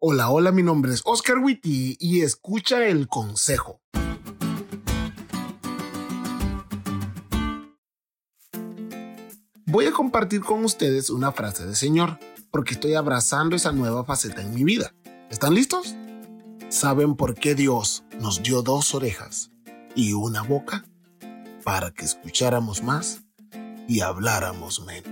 Hola, hola, mi nombre es Oscar Witty y escucha el consejo. Voy a compartir con ustedes una frase de Señor, porque estoy abrazando esa nueva faceta en mi vida. ¿Están listos? ¿Saben por qué Dios nos dio dos orejas y una boca? Para que escucháramos más y habláramos menos.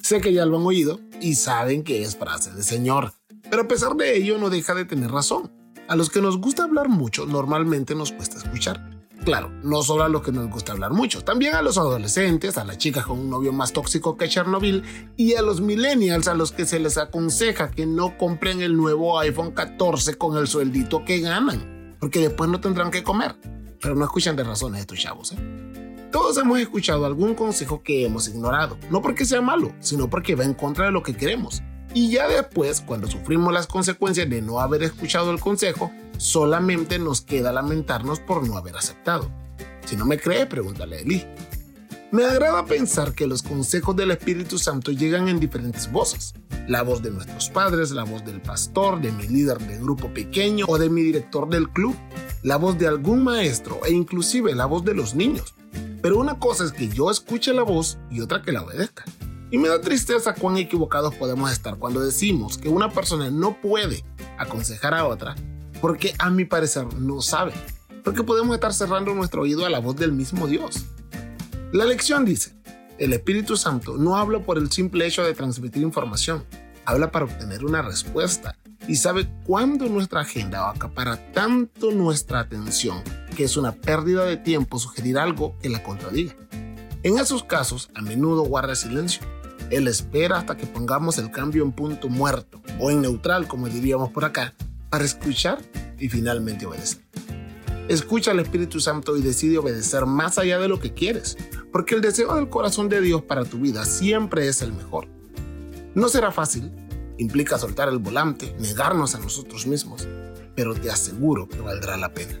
Sé que ya lo han oído y saben que es frase de Señor, pero a pesar de ello no deja de tener razón. A los que nos gusta hablar mucho, normalmente nos cuesta escuchar. Claro, no solo a los que nos gusta hablar mucho, también a los adolescentes, a las chicas con un novio más tóxico que Chernobyl y a los millennials a los que se les aconseja que no compren el nuevo iPhone 14 con el sueldito que ganan, porque después no tendrán que comer. Pero no escuchan de razones estos chavos, ¿eh? Todos hemos escuchado algún consejo que hemos ignorado, no porque sea malo, sino porque va en contra de lo que queremos. Y ya después, cuando sufrimos las consecuencias de no haber escuchado el consejo, solamente nos queda lamentarnos por no haber aceptado. Si no me cree, pregúntale a Eli. Me agrada pensar que los consejos del Espíritu Santo llegan en diferentes voces. La voz de nuestros padres, la voz del pastor, de mi líder de grupo pequeño o de mi director del club, la voz de algún maestro e inclusive la voz de los niños. Pero una cosa es que yo escuche la voz y otra que la obedezca. Y me da tristeza cuán equivocados podemos estar cuando decimos que una persona no puede aconsejar a otra porque a mi parecer no sabe. Porque podemos estar cerrando nuestro oído a la voz del mismo Dios. La lección dice, el Espíritu Santo no habla por el simple hecho de transmitir información, habla para obtener una respuesta y sabe cuándo nuestra agenda acapara tanto nuestra atención que es una pérdida de tiempo sugerir algo que la contradiga. En esos casos, a menudo guarda silencio. Él espera hasta que pongamos el cambio en punto muerto o en neutral, como diríamos por acá, para escuchar y finalmente obedecer. Escucha al Espíritu Santo y decide obedecer más allá de lo que quieres, porque el deseo del corazón de Dios para tu vida siempre es el mejor. No será fácil, implica soltar el volante, negarnos a nosotros mismos, pero te aseguro que valdrá la pena.